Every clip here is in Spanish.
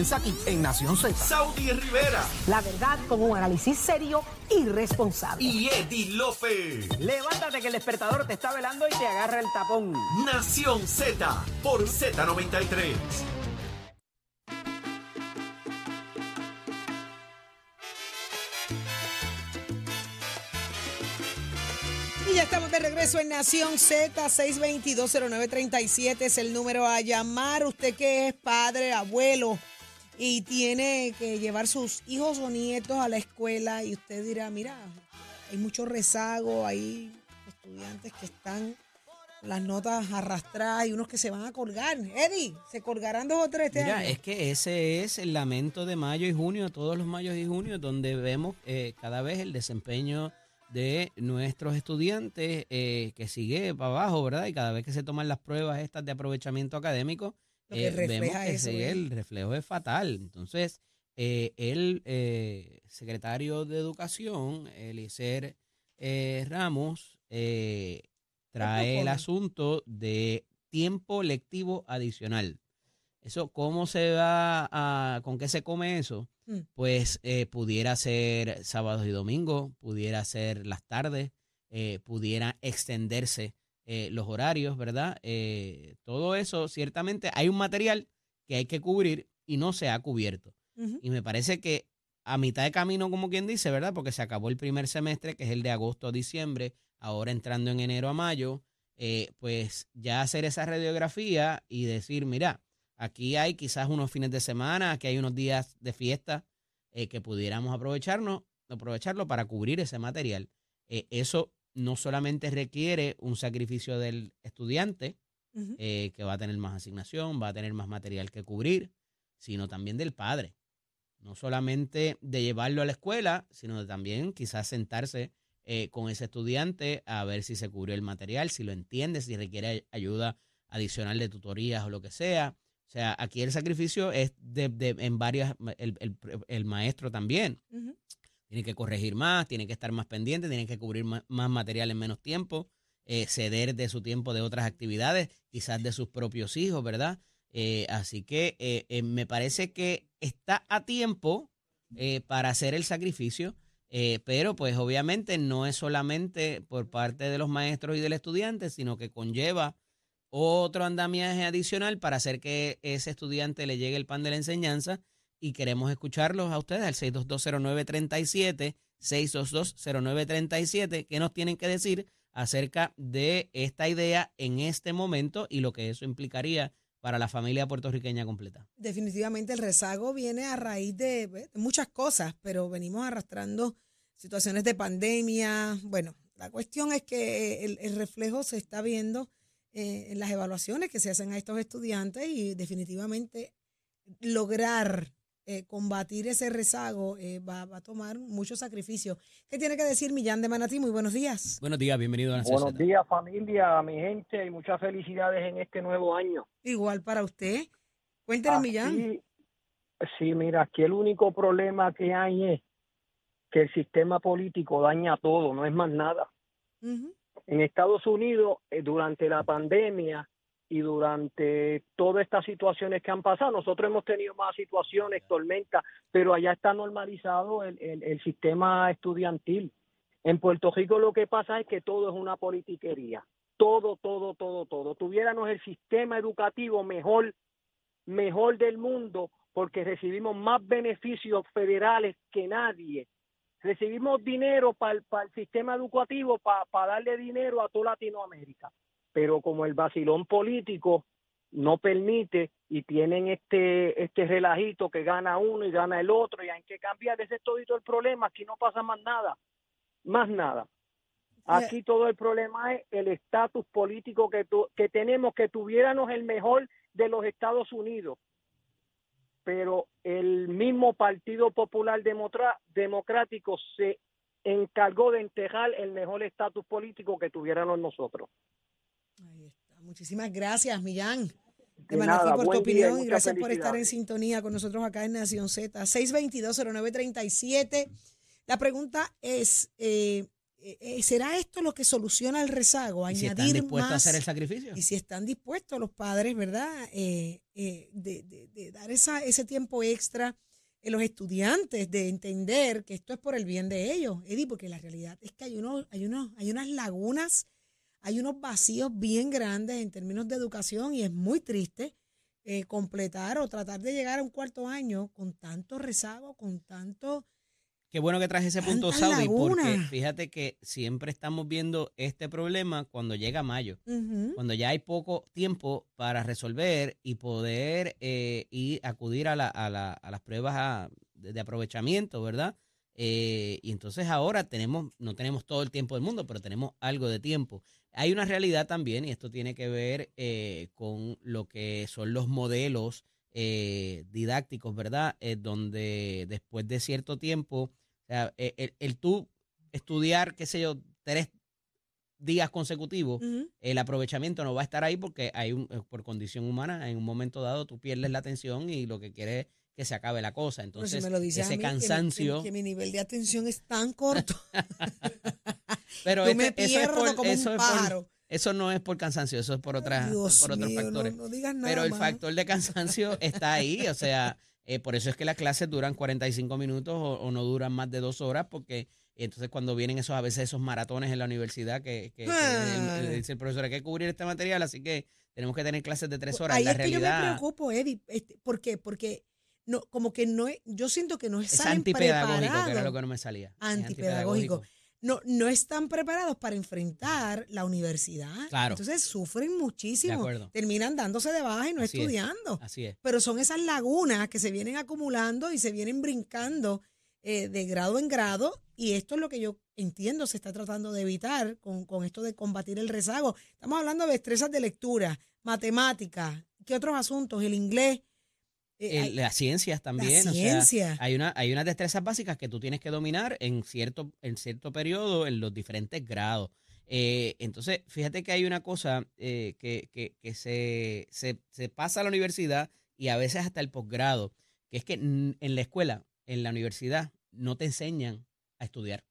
comienza aquí en Nación Z. Saudi Rivera La verdad con un análisis serio y responsable. y Eddie Lofe. Levántate que el despertador te está velando y te agarra el tapón. Nación Z por Z93. Y ya estamos de regreso en Nación Z, 6220937 es el número a llamar. Usted que es padre, abuelo y tiene que llevar sus hijos o nietos a la escuela y usted dirá, mira, hay mucho rezago, hay estudiantes que están con las notas arrastradas y unos que se van a colgar. Eddie, ¿se colgarán dos o tres este Mira, año? es que ese es el lamento de mayo y junio, todos los mayos y junio, donde vemos eh, cada vez el desempeño de nuestros estudiantes eh, que sigue para abajo, ¿verdad? Y cada vez que se toman las pruebas estas de aprovechamiento académico, Lo que eh, vemos que el reflejo es fatal. Entonces, eh, el eh, secretario de Educación, Eliezer eh, Ramos, trae el asunto de tiempo lectivo adicional. Eso, ¿cómo se va a, con qué se come eso? Mm. Pues pudiera ser sábados y domingos, pudiera ser las tardes, pudiera extenderse eh, los horarios, ¿verdad? Eh, todo eso, ciertamente hay un material que hay que cubrir y no se ha cubierto. Y me parece que a mitad de camino, como quien dice, ¿verdad? Porque se acabó el primer semestre, que es el de agosto a diciembre, ahora entrando en enero a mayo, eh, pues ya hacer esa radiografía y decir, mira, aquí hay quizás unos fines de semana, aquí hay unos días de fiesta eh, que pudiéramos aprovecharnos, aprovecharlo para cubrir ese material. Eh, eso no solamente requiere un sacrificio del estudiante, eh, que va a tener más asignación, va a tener más material que cubrir, sino también del padre. No solamente de llevarlo a la escuela, sino de también quizás sentarse eh, con ese estudiante a ver si se cubrió el material, si lo entiende, si requiere ay- ayuda adicional de tutorías o lo que sea. O sea, aquí el sacrificio es de, de- en varias, el, el- el maestro también. Tiene que corregir más, tiene que estar más pendiente, tiene que cubrir más, material en menos tiempo, eh, ceder de su tiempo de otras actividades, quizás de sus propios hijos, ¿verdad? Eh, así que eh, me parece que está a tiempo para hacer el sacrificio, pero pues obviamente no es solamente por parte de los maestros y del estudiante, sino que conlleva otro andamiaje adicional para hacer que ese estudiante le llegue el pan de la enseñanza y queremos escucharlos a ustedes al 6220937, 6220937, que nos tienen que decir acerca de esta idea en este momento y lo que eso implicaría para la familia puertorriqueña completa. Definitivamente el rezago viene a raíz de, de muchas cosas, pero venimos arrastrando situaciones de pandemia. Bueno, la cuestión es que el, el reflejo se está viendo eh, en las evaluaciones que se hacen a estos estudiantes y definitivamente lograr eh, combatir ese rezago eh, va, va a tomar mucho sacrificio. ¿Qué tiene que decir Millán de Manatí? Muy buenos días. Buenos días, bienvenido a Nación Buenos días familia, mi gente, y muchas felicidades en este nuevo año. Igual para usted. Cuéntenos, Millán. Sí, mira, aquí el único problema que hay es que el sistema político daña todo, no es más nada. En Estados Unidos, eh, durante la pandemia y durante todas estas situaciones que han pasado, nosotros hemos tenido más situaciones, tormentas, pero allá está normalizado el, sistema estudiantil. En Puerto Rico lo que pasa es que todo es una politiquería. Todo, todo, todo, todo. Tuviéramos el sistema educativo mejor, mejor del mundo, porque recibimos más beneficios federales que nadie recibimos dinero para el, para el sistema educativo, para darle dinero a toda Latinoamérica. Pero como el vacilón político no permite y tienen este este relajito que gana uno y gana el otro y hay que cambiar, ese es todo el problema, aquí no pasa más nada, más nada. Aquí todo el problema es el estatus político que, tu- que tenemos, que tuviéramos el mejor de los Estados Unidos pero el mismo Partido Popular Democrático se encargó de enterrar el mejor estatus político que tuviéramos nosotros. Ahí está. Muchísimas gracias, Millán. De nada, por tu buen día y opinión y gracias por estar en sintonía con nosotros acá en Nación Z. 622-0937. La pregunta es, eh, eh, ¿será esto lo que soluciona el rezago? ¿Y si están Añadir dispuestos a hacer el sacrificio? y si están dispuestos los padres, ¿verdad? Eh, eh, de, de- de dar esa, ese tiempo extra en los estudiantes, de entender que esto es por el bien de ellos, Eddie, porque la realidad es que hay, unos, hay, unos, hay unas lagunas, hay unos vacíos bien grandes en términos de educación y es muy triste eh, completar o tratar de llegar a un cuarto año con tanto rezago, con tanto... Qué bueno que traje ese punto, Saudi, porque fíjate que siempre estamos viendo este problema cuando llega mayo. Cuando ya hay poco tiempo para resolver y poder eh, ir acudir a, la- a la- a las pruebas a- de, de aprovechamiento, ¿verdad? Eh, y entonces ahora tenemos, no tenemos todo el tiempo del mundo, pero tenemos algo de tiempo. Hay una realidad también, y esto tiene que ver eh, con lo que son los modelos eh, didácticos, ¿verdad? Eh, donde después de cierto tiempo, o sea, eh, el, el tú estudiar, qué sé yo, tres días consecutivos, el aprovechamiento no va a estar ahí porque hay un, eh, por condición humana, en un momento dado tú pierdes la atención y lo que quieres es que se acabe la cosa. Pero si Entonces, me lo ese mí, mi- que mi- cansancio. que mi nivel de atención es tan corto. pero Yo este- me eso, es por- como eso un es por- pájaro. eso no es por cansancio, eso es por, otras, Dios por otros mío, no- factores. No, digas nada pero el más. factor de cansancio está ahí, o sea, eh, por eso es que las clases duran 45 minutos o, o no duran más de dos horas, porque entonces cuando vienen esos a veces esos maratones en la universidad que, que- que el- dice el profesor hay que cubrir este material, así que tenemos que tener clases de tres horas. Ahí la es que yo me realidad preocupo, Eddie. Este, ¿Por qué? Porque no, como que no es- yo siento que no es salen antipedagógico, que era lo que no me salía. Es Antipedagógico. No, no están preparados para enfrentar la universidad. Claro. Entonces sufren muchísimo. Terminan dándose de baja y no Así es. estudiando. Así es. Pero son esas lagunas que se vienen acumulando y se vienen brincando eh, de grado en grado. Y esto es lo que yo entiendo se está tratando de evitar con, con esto de combatir el rezago. Estamos hablando de destrezas de lectura, matemáticas, ¿qué otros asuntos? El inglés. Eh, hay- las ciencias también. la o sea, ciencia. hay, una, hay unas destrezas básicas que tú tienes que dominar en cierto, en cierto periodo, en los diferentes grados. Eh, entonces, fíjate que hay una cosa eh, que, que- que se, se, se pasa a la universidad y a veces hasta el posgrado, que es que en la escuela, en la universidad, no te enseñan a estudiar.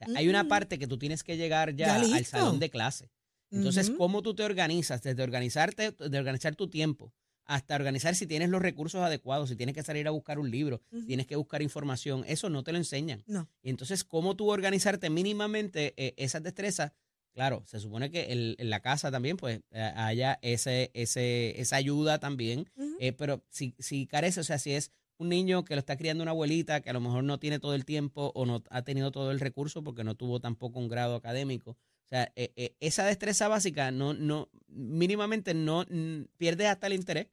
O sea, hay una Mm. parte que tú tienes que llegar ya, Ya al salón de clase. Entonces. ¿cómo tú te organizas? Desde organizarte, de organizar tu tiempo, hasta organizar si tienes los recursos adecuados, si tienes que salir a buscar un libro, tienes que buscar información, eso no te lo enseñan. No. Y entonces, ¿cómo tú organizarte mínimamente eh, esas destrezas? Claro, se supone que el- en la casa también pues eh, haya ese, ese, esa ayuda también, eh, pero si, si carece, o sea, si es un niño que lo está criando una abuelita, que a lo mejor no tiene todo el tiempo o no ha tenido todo el recurso porque no tuvo tampoco un grado académico, o sea, eh, eh, esa destreza básica no, no, mínimamente no pierdes hasta el interés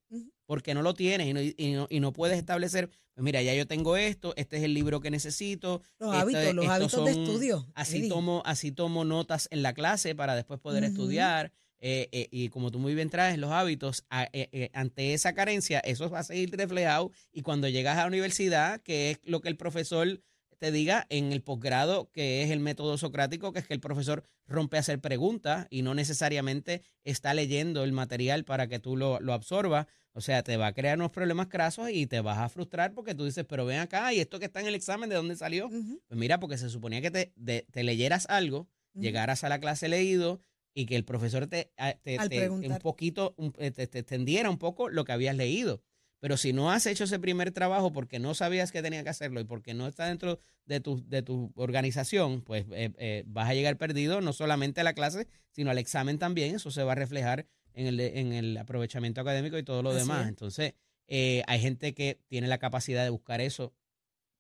porque no lo tienes y no, y no, y no puedes establecer, pues mira, ya yo tengo esto, este es el libro que necesito. Los esto- hábitos, los estos hábitos de estudio. Así Eddie. tomo, así tomo notas en la clase para después poder estudiar. eh, eh, y como tú muy bien traes los hábitos, a- eh, ante esa carencia, eso va a seguir reflejado. Y cuando llegas a la universidad, que es lo que el profesor te diga en el posgrado, que es el método socrático, que es que el profesor rompe a hacer preguntas y no necesariamente está leyendo el material para que tú lo, lo absorbas. O sea, te va a crear unos problemas crasos y te vas a frustrar porque tú dices, pero ven acá, y esto que está en el examen, ¿de dónde salió? Pues mira, porque se suponía que te, de- te leyeras algo, llegaras a la clase leído y que el profesor te, te- te- un poquito, eh, te, te extendiera un poco lo que habías leído. Pero si no has hecho ese primer trabajo porque no sabías que tenía que hacerlo y porque no está dentro de tu, de tu organización, pues eh, eh, vas a llegar perdido no solamente a la clase, sino al examen también. Eso se va a reflejar en el, en el aprovechamiento académico y todo lo Así demás. es. Entonces, eh, hay gente que tiene la capacidad de buscar eso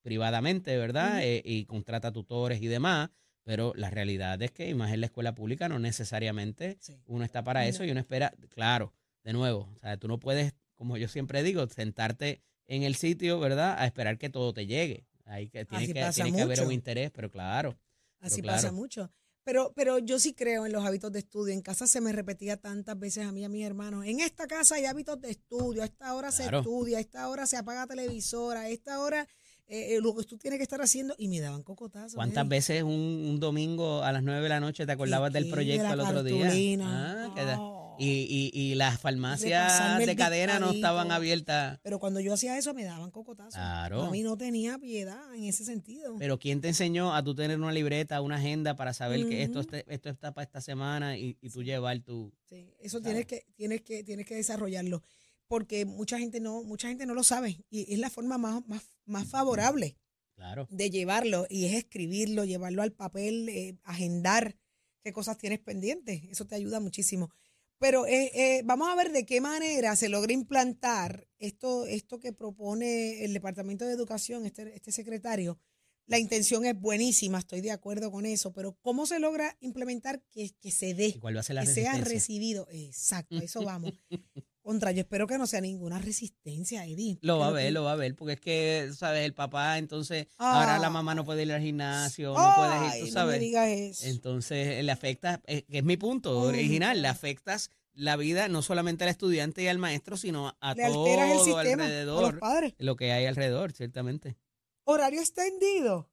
privadamente, ¿verdad? Eh, y contrata tutores y demás, pero la realidad es que, y más en la escuela pública, no necesariamente Sí. uno está para Mira. eso y uno espera, claro, de nuevo, o sea, tú no puedes, como yo siempre digo, sentarte en el sitio, ¿verdad? A esperar que todo te llegue. Hay que, tiene que, tiene que haber un interés, pero claro. Así claro. pasa mucho. Pero, pero yo sí creo en los hábitos de estudio. En casa se me repetía tantas veces a mí y a mis hermanos. En esta casa hay hábitos de estudio. A esta hora se estudia. A esta hora se apaga televisora. A esta hora eh, eh, lo que tú tienes que estar haciendo. Y me daban cocotazos. ¿Cuántas Eddie. veces un, un domingo a las 9 de la noche te acordabas ¿Y del proyecto De el la otro día? Ah, que da- Oh. Y, y, y las farmacias de cadena no estaban abiertas. Pero cuando yo hacía eso me daban cocotazos. Claro. A mí no tenía piedad en ese sentido. Pero ¿quién te enseñó a tú tener una libreta, una agenda para saber que esto, este- esto está para esta semana y, y tú llevar tu... Sí, eso tienes que, tienes que, tienes que desarrollarlo. Porque mucha gente no, mucha gente no lo sabe. Y es la forma más, más, más favorable Claro. de llevarlo. Y es escribirlo, llevarlo al papel, eh, agendar qué cosas tienes pendientes. Eso te ayuda muchísimo. Pero eh, eh, vamos a ver de qué manera se logra implantar esto, esto que propone el Departamento de Educación, este, este secretario. La intención es buenísima, estoy de acuerdo con eso, pero ¿cómo se logra implementar que, que se dé? ¿Y cuál va a ser la que sea recibido. Exacto, eso vamos. Contra, yo espero que no sea ninguna resistencia, Eddie. Lo va a ver, que- lo va a ver, porque es que, ¿sabes? El papá, entonces, ahora la Ah. mamá no puede ir al gimnasio, no puedes ir, tú no me sabes. digas eso. Entonces, le afecta, eh, que es mi punto original, le afectas la vida no solamente al estudiante y al maestro, sino a Le alteras el todo sistema a los alrededor, padres. lo que hay alrededor, ciertamente. Horario extendido,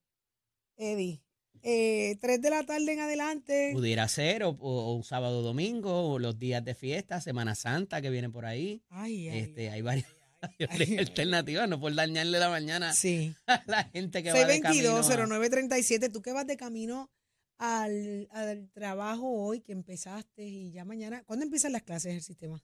Eddie. Eh, tres de la tarde en adelante. Pudiera ser, o, o- o un sábado domingo, o los días de fiesta, Semana Santa que viene por ahí. Ay, ay, este, hay varias alternativas, no por dañarle la mañana Sí. a la gente que va de camino. a- 622-0937. Tú que vas de camino al, al trabajo hoy, que empezaste y ya mañana. ¿Cuándo empiezan las clases del sistema?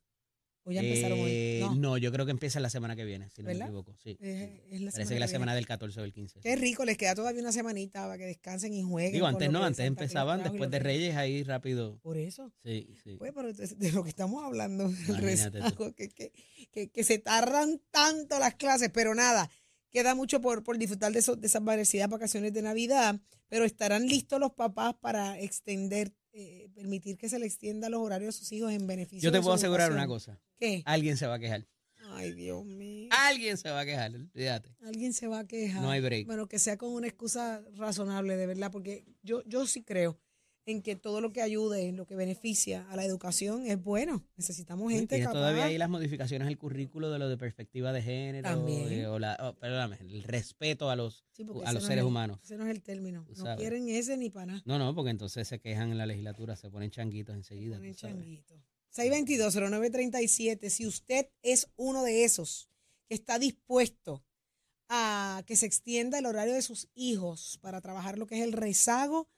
¿O ya empezaron Eh, hoy? no. yo creo que empieza la semana que viene, si no ¿Verdad? me equivoco. Sí. Es- la Parece que la viene. semana del 14 o del 15. Qué rico, les queda todavía una semanita para que descansen y jueguen. Digo, antes no, antes empezaban, después de Reyes, ahí rápido. Por eso. Sí, sí. Pues, pero de, lo que estamos hablando, el rezago, que, que, que, que se tardan tanto las clases, pero nada, queda mucho por, por disfrutar de, eso, de esas merecidas vacaciones de Navidad, pero estarán listos los papás para extender, eh, permitir que se le extienda los horarios a sus hijos en beneficio Yo te de su puedo asegurar educación? una cosa. ¿Qué? Alguien se va a quejar. Ay, Dios mío. Alguien se va a quejar, fíjate. Alguien se va a quejar. No hay break. Bueno, que sea con una excusa razonable, de verdad, porque yo, yo sí creo en que todo lo que ayude, lo que beneficia a la educación es bueno. Necesitamos gente Tienes capaz. todavía ahí las modificaciones al currículo de lo de perspectiva de género, También. eh, o la, oh, perdóname, el respeto a los, Sí, a los no seres es humanos. Ese no es el término. No sabes. quieren ese ni para nada. No, no, porque entonces se quejan en la legislatura, se ponen changuitos enseguida. Ponen tú sabes. changuito. 622-0937. Si usted es uno de esos que está dispuesto a que se extienda el horario de sus hijos para trabajar lo que es el rezago,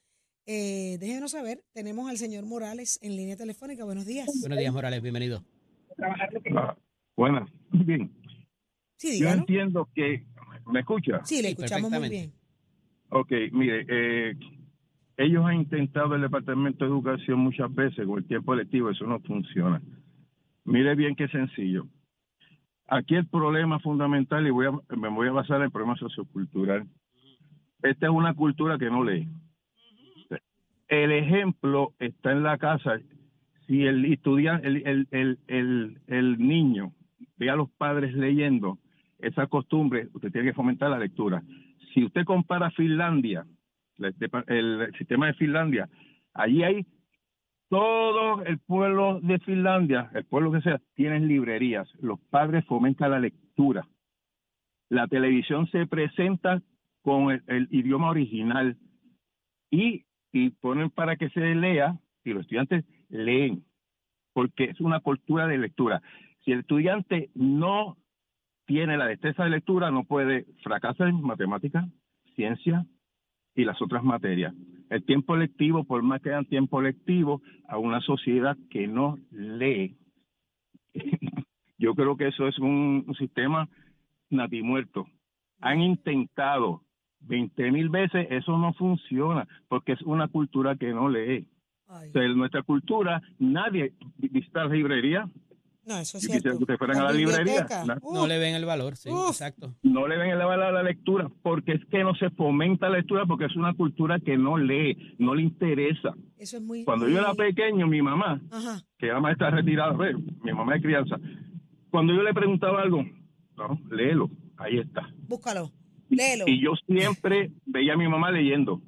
eh, déjenos saber. Tenemos al señor Morales en línea telefónica. Buenos días. Buenos días, Morales, bienvenido. Ah, buenas. Bien. Sí, Yo entiendo que. ¿Me escucha? Sí, le escuchamos muy bien. Ok, mire, eh, ellos han intentado el Departamento de Educación muchas veces con el tiempo lectivo, eso no funciona. Mire bien qué sencillo. Aquí el problema fundamental, y voy a, me voy a basar en el problema sociocultural. Esta es una cultura que no lee. El ejemplo está en la casa. Si el estudiante, el, niño ve a los padres leyendo, esa costumbre, usted tiene que fomentar la lectura. Si usted compara Finlandia, el, el sistema de Finlandia, allí hay todo el pueblo de Finlandia, el pueblo que sea, tienen librerías. Los padres fomentan la lectura. La televisión se presenta con el, el idioma original y, y ponen para que se lea y los estudiantes leen, porque es una cultura de lectura. Si el estudiante no tiene la destreza de lectura, no puede fracasar en matemáticas, ciencia y las otras materias. El tiempo lectivo, por más que hayan tiempo lectivo, a una sociedad que no lee, yo creo que eso es un, un sistema natimuerto. Han intentado 20 mil veces, eso no funciona, porque es una cultura que no lee. Ay. O sea, en nuestra cultura, nadie visita la librería, No, eso es cierto. que fueran a la librería, No le ven el valor, sí, exacto. no le ven el valor a la lectura, porque es que no se fomenta la lectura, porque es una cultura que no lee, no le interesa. Eso es muy. Cuando yo era pequeño, mi mamá, Ajá. que era maestra retirada, ve, mi mamá de crianza, cuando yo le preguntaba algo, no, léelo, ahí está. Búscalo. Léelo. Y yo siempre veía a mi mamá leyendo.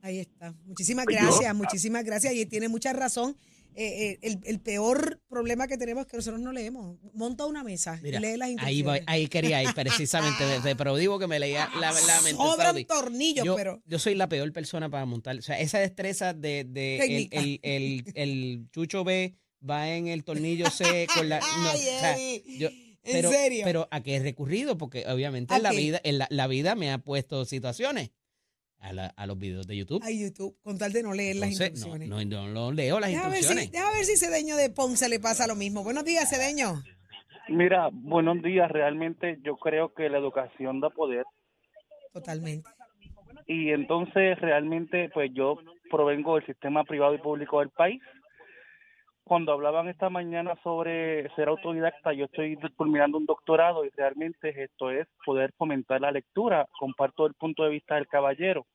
Ahí está. Muchísimas Pues yo- gracias, muchísimas gracias. Y tiene mucha razón. Eh, eh, el, el peor problema que tenemos es que nosotros no leemos. Monta una mesa Mira, y lee las ahí, voy- ahí quería ir precisamente, pero digo que me leía la, la mente. Sobran tornillos, yo, pero. yo soy la peor persona para montar. O sea, esa destreza de, de el, el, el, el Chucho ve, va en el tornillo C con la... no, Ay, o sea, yo- ¿En pero, serio? pero a qué he recurrido, porque obviamente ¿A en la qué? vida, en la, la vida me ha puesto situaciones a, la- a los videos de YouTube. Ay, YouTube, con tal de no leer las Entonces, instrucciones. no, no, no leo las Deja ver, si, instrucciones. deja ver si Cedeño de Ponce le pasa lo mismo. Buenos días, Cedeño. Mira, buenos días. Realmente yo creo que la educación da poder Totalmente. y entonces realmente pues yo provengo del sistema privado y público del país. Cuando hablaban esta mañana sobre ser autodidacta, yo estoy culminando un doctorado y realmente esto es poder fomentar la lectura. Comparto el punto de vista del caballero.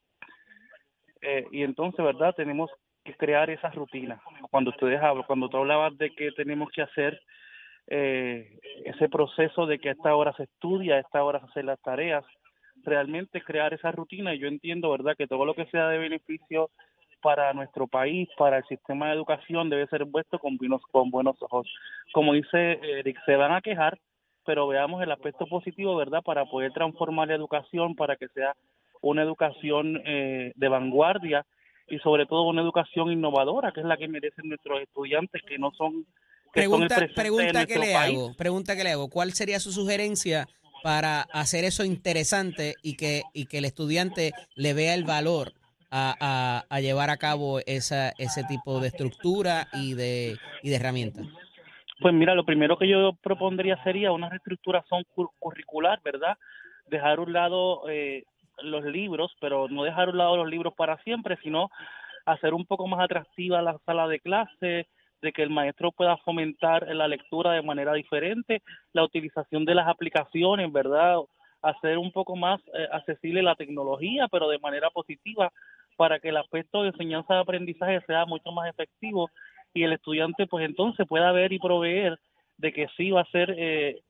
Eh, y entonces, ¿verdad? Tenemos que crear esas rutinas. Cuando ustedes hablan, cuando tú hablabas de que tenemos que hacer eh, ese proceso de que a esta hora se estudia, a esta hora se hacen las tareas, realmente crear esa rutina y yo entiendo, ¿verdad?, que todo lo que sea de beneficio para nuestro país, para el sistema de educación, debe ser puesto con, buenos, con buenos ojos. Como dice Eric, se van a quejar, pero veamos el aspecto positivo, ¿verdad?, para poder transformar la educación, para que sea una educación eh, de vanguardia y sobre todo una educación innovadora, que es la que merecen nuestros estudiantes, que no son... Que son el Pregunta, pregunta que le país. hago, pregunta que le hago. ¿Cuál sería su sugerencia para hacer eso interesante y que, y que el estudiante le vea el valor a, a- llevar a cabo esa, ese tipo de estructura y de, y de herramientas? Pues mira, lo primero que yo propondría sería una reestructuración cur- curricular, ¿verdad? Dejar a un lado eh, los libros, pero no dejar a un lado los libros para siempre, sino hacer un poco más atractiva la sala de clase, de que el maestro pueda fomentar la lectura de manera diferente, la utilización de las aplicaciones, ¿verdad? Hacer un poco más eh, accesible la tecnología, pero de manera positiva, para que el aspecto de enseñanza de aprendizaje sea mucho más efectivo y el estudiante pues entonces pueda ver y proveer de que sí va a ser eh,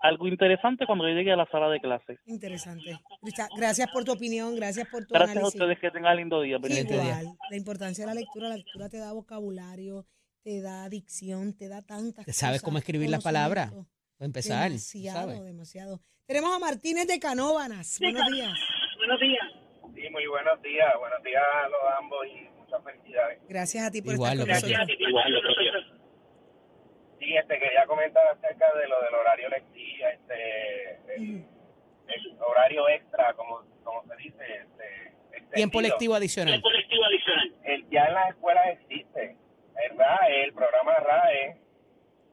algo interesante cuando llegue a la sala de clase. Interesante. Richard, gracias por tu opinión, gracias por tu Gracias a análisis. ustedes, que tengan lindo día. Día. Igual, la importancia de la lectura, la lectura te da vocabulario, te da dicción, te da tantas ¿Te sabes cosas, cómo escribir las palabras? empezar, Demasiado, ¿sabes? demasiado. Tenemos a Martínez de Canóbanas. Buenos días. Sí, muy buenos días. Buenos días a los ambos y muchas felicidades. Gracias a ti por Igual, estar con nosotros. Sí, este, quería comentar acerca de lo del horario lectivo, este, el, el horario extra, como, como se dice. Este, Tiempo extendido. lectivo adicional. El, ya en las escuelas existe. El RAE, el programa RAE,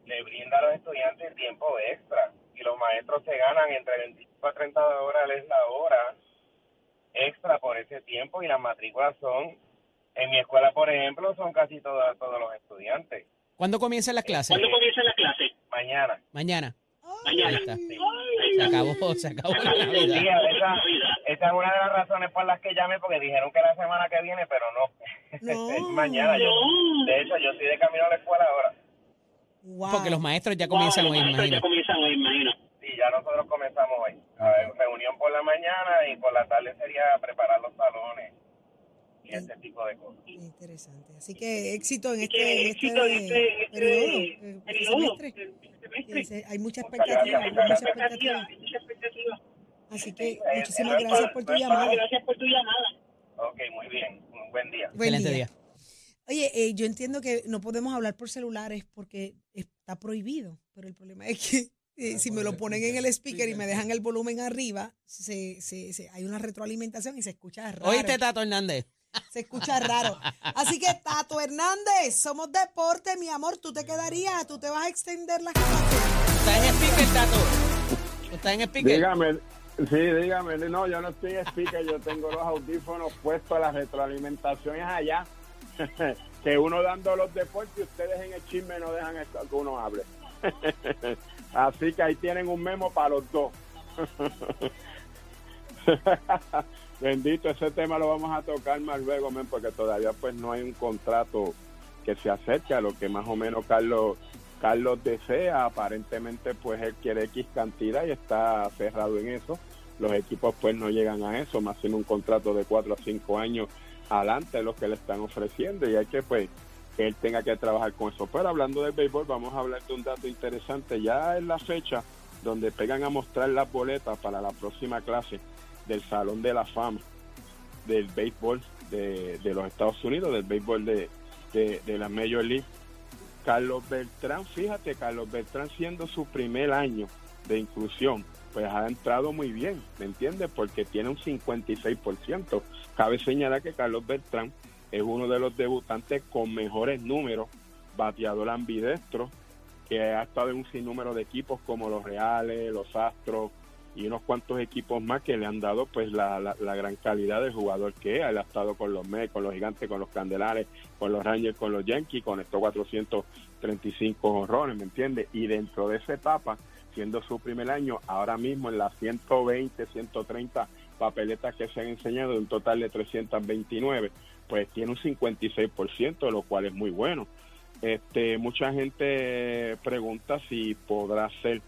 le brinda a los estudiantes tiempo extra y los maestros se ganan entre 25 a 30 dólares la hora extra por ese tiempo y las matrículas son, en mi escuela por ejemplo, son casi todas, todos los estudiantes. ¿Cuándo comienzan las clases? Mañana. Mañana. Ay, Ahí está. Se acabó, se acabó la Sí, Navidad. esa, esa es una de las razones por las que llamé, porque dijeron que la semana que viene, pero no. No. Es mañana. Yo, de hecho, yo estoy de camino a la escuela ahora. wow. Porque los maestros ya comienzan hoy, imagino. Sí, ya nosotros comenzamos hoy. A ver, reunión por la mañana y por la tarde sería preparar los salones y ese tipo de cosas. Interesante. Así que éxito en este, en este, periodo, eh, este semestre. Ese- Hay mucha expectativa, hay mucha expectativa. Así que muchísimas gracias por tu llamada. Ok, muy bien. Un buen día. Buen Excelente día. Oye, eh, yo entiendo que no podemos hablar por celulares porque está prohibido, pero el problema es que eh, si me lo ponen en el speaker y me dejan el volumen arriba, se, se, se- hay una retroalimentación y se escucha raro. ¿Oíste, Tato Hernández? Se escucha raro. Así que, Tato Hernández, somos deporte, mi amor. Tú te quedarías, tú te vas a extender las clases. ¿Estás en speaker, Tato? ¿Tú ¿Estás en speaker? Dígame, sí, dígame. No, yo no estoy en speaker, yo tengo los audífonos puestos, la retroalimentación es allá. que uno dando los deportes y ustedes en el chisme no dejan esto- que uno hable. Así que ahí tienen un memo para los dos. Bendito, ese tema lo vamos a tocar más luego, porque todavía pues no hay un contrato que se acerque a lo que más o menos Carlos Carlos desea, aparentemente pues él quiere X cantidad y está cerrado en eso. Los equipos pues no llegan a eso, más sin un contrato de 4 a 5 años adelante de lo que le están ofreciendo y hay que pues él tenga que trabajar con eso. Pero hablando del béisbol, vamos a hablar de un dato interesante. Ya en la fecha donde pegan a mostrar las boletas para la próxima clase del Salón de la Fama del béisbol de, de los Estados Unidos, del béisbol de, de, de la Major League, Carlos Beltrán, fíjate, Carlos Beltrán siendo su primer año de inclusión, pues ha entrado muy bien, ¿me entiendes? Porque tiene un 56%. Cabe señalar que Carlos Beltrán es uno de los debutantes con mejores números, bateador ambidestro, que ha estado en un sinnúmero de equipos como los Reales, los Astros y unos cuantos equipos más que le han dado pues la, la, gran calidad de jugador que es. Él ha estado con los Mets, con los Gigantes, con los Candelares, con los Rangers, con los Yankees, con estos 435 honrones, ¿me entiendes? Y dentro de esa etapa, siendo su primer año, ahora mismo en las 120, 130 papeletas que se han enseñado, un total de 329, pues tiene un 56%, lo cual es muy bueno. Este, mucha gente pregunta si podrá ser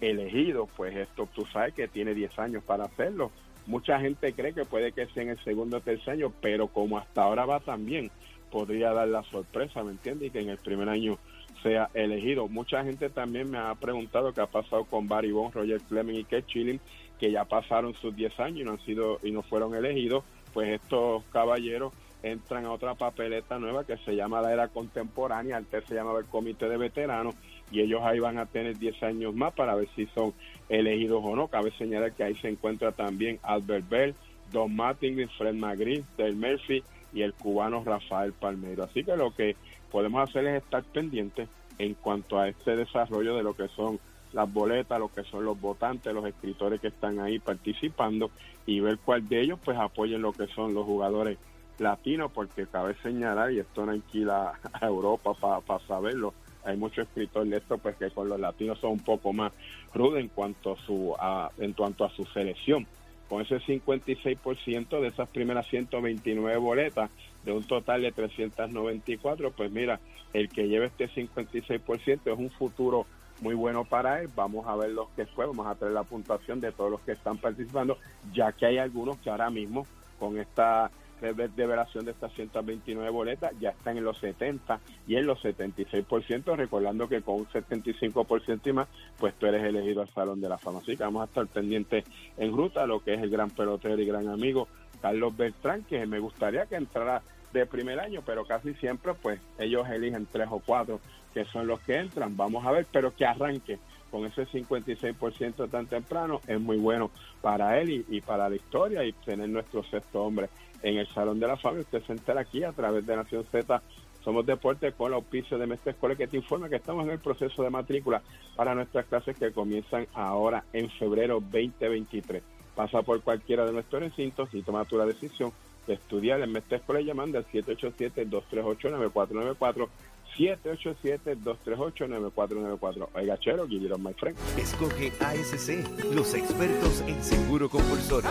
elegido, pues esto tú sabes que tiene 10 años para hacerlo. Mucha gente cree que puede que sea en el segundo o tercer año, pero como hasta ahora va también, podría dar la sorpresa, ¿me entiendes? Y que en el primer año sea elegido. Mucha gente también me ha preguntado qué ha pasado con Barry Bonds, Roger Fleming y Keith Chilling, que ya pasaron sus 10 años y no han sido y no fueron elegidos, pues estos caballeros entran a otra papeleta nueva que se llama la era contemporánea, antes se llamaba el comité de veteranos y ellos ahí van a tener 10 años más para ver si son elegidos o no. Cabe señalar que ahí se encuentra también Albert Bell, Don Martin, Fred McGree, Dale Murphy y el cubano Rafael Palmeiro. Así que lo que podemos hacer es estar pendientes en cuanto a este desarrollo de lo que son las boletas, lo que son los votantes, los escritores que están ahí participando y ver cuál de ellos pues apoyen lo que son los jugadores latinos, porque cabe señalar, y esto no alquila a Europa para saberlo, hay muchos escritores de esto pues que con los latinos son un poco más rudos en cuanto a su en cuanto a su selección con ese 56% de esas primeras 129 boletas de un total de 394 pues mira el que lleve este 56% es un futuro muy bueno para él. Vamos a ver los que fue, vamos a tener la puntuación de todos los que están participando, ya que hay algunos que ahora mismo con esta revelación de estas 129 boletas ya están en los 70 y en los 76%, recordando que con un 75% y más, pues tú eres elegido al Salón de la Fama. Así que vamos a estar pendientes en ruta lo que es el gran pelotero y gran amigo Carlos Beltrán, que me gustaría que entrara de primer año, pero casi siempre pues ellos eligen tres o cuatro que son los que entran. Vamos a ver, pero que arranque con ese 56% tan temprano es muy bueno para él y, para la historia y tener nuestro sexto hombre en el Salón de la Fama. Usted se entera aquí a través de Nación Z. Somos Deportes con el auspicio de Mestre Escuela que te informa que estamos en el proceso de matrícula para nuestras clases que comienzan ahora en febrero 2023. Pasa por cualquiera de nuestros recintos y toma tu la decisión de estudiar en Mestre Escuela llamando al 787-238-9494 787-238-9494. Oiga, Chero, on my friend. Escoge ASC, los expertos en seguro compulsorio.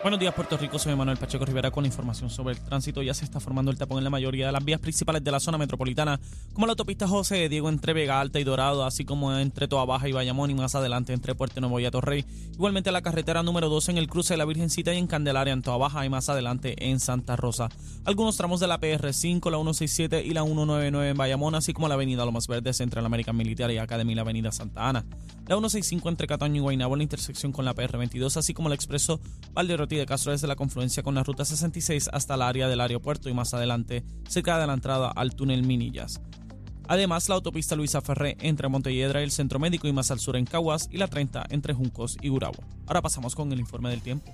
Buenos días, Puerto Rico. Soy Manuel Pacheco Rivera con información sobre el tránsito. Ya se está formando el tapón en la mayoría de las vías principales de la zona metropolitana, como la autopista José Diego entre Vega Alta y Dorado, así como entre Toa Baja y Bayamón y más adelante entre Puerto Nuevo y Atorrey. Igualmente la carretera número 2 en el cruce de la Virgencita y en Candelaria en Toa Baja y más adelante en Santa Rosa. Algunos tramos de la PR5, la 167 y la 199 en Bayamón, así como la avenida Lomas Verdes entre la American Militar y Academy y la avenida Santa Ana. La 165 entre Cataño y Guaynabo en la intersección con la PR22, así como el expreso Valderoti de Castro desde la confluencia con la ruta 66 hasta el área del aeropuerto y más adelante cerca de la entrada al túnel Minillas. Además, la autopista Luisa Ferré entre Montelledra y el Centro Médico y más al sur en Caguas y la 30 entre Juncos y Gurabo. Ahora pasamos con el informe del tiempo.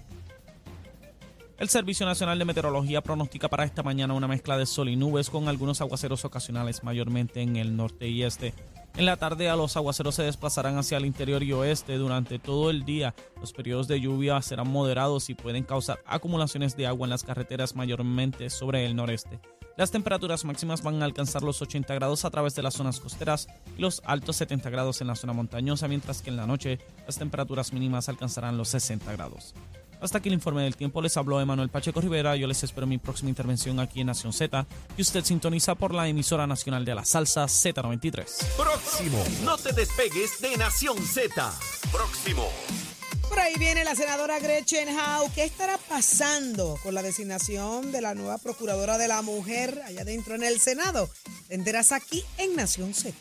El Servicio Nacional de Meteorología pronostica para esta mañana una mezcla de sol y nubes con algunos aguaceros ocasionales mayormente en el norte y este. En la tarde a los aguaceros se desplazarán hacia el interior y oeste durante todo el día. Los periodos de lluvia serán moderados y pueden causar acumulaciones de agua en las carreteras mayormente sobre el noreste. Las temperaturas máximas van a alcanzar los 80 grados a través de las zonas costeras y los altos 70 grados en la zona montañosa, mientras que en la noche las temperaturas mínimas alcanzarán los 60 grados. Hasta aquí el informe del tiempo. Les habló Emanuel Pacheco Rivera. Yo les espero mi próxima intervención aquí en Nación Z. Y usted sintoniza por la emisora nacional de la salsa Z93. Próximo. No te despegues de Nación Z. Próximo. Por ahí viene la senadora Gretchen Howe. ¿Qué estará pasando con la designación de la nueva procuradora de la mujer allá dentro en el Senado? Te enteras aquí en Nación Z.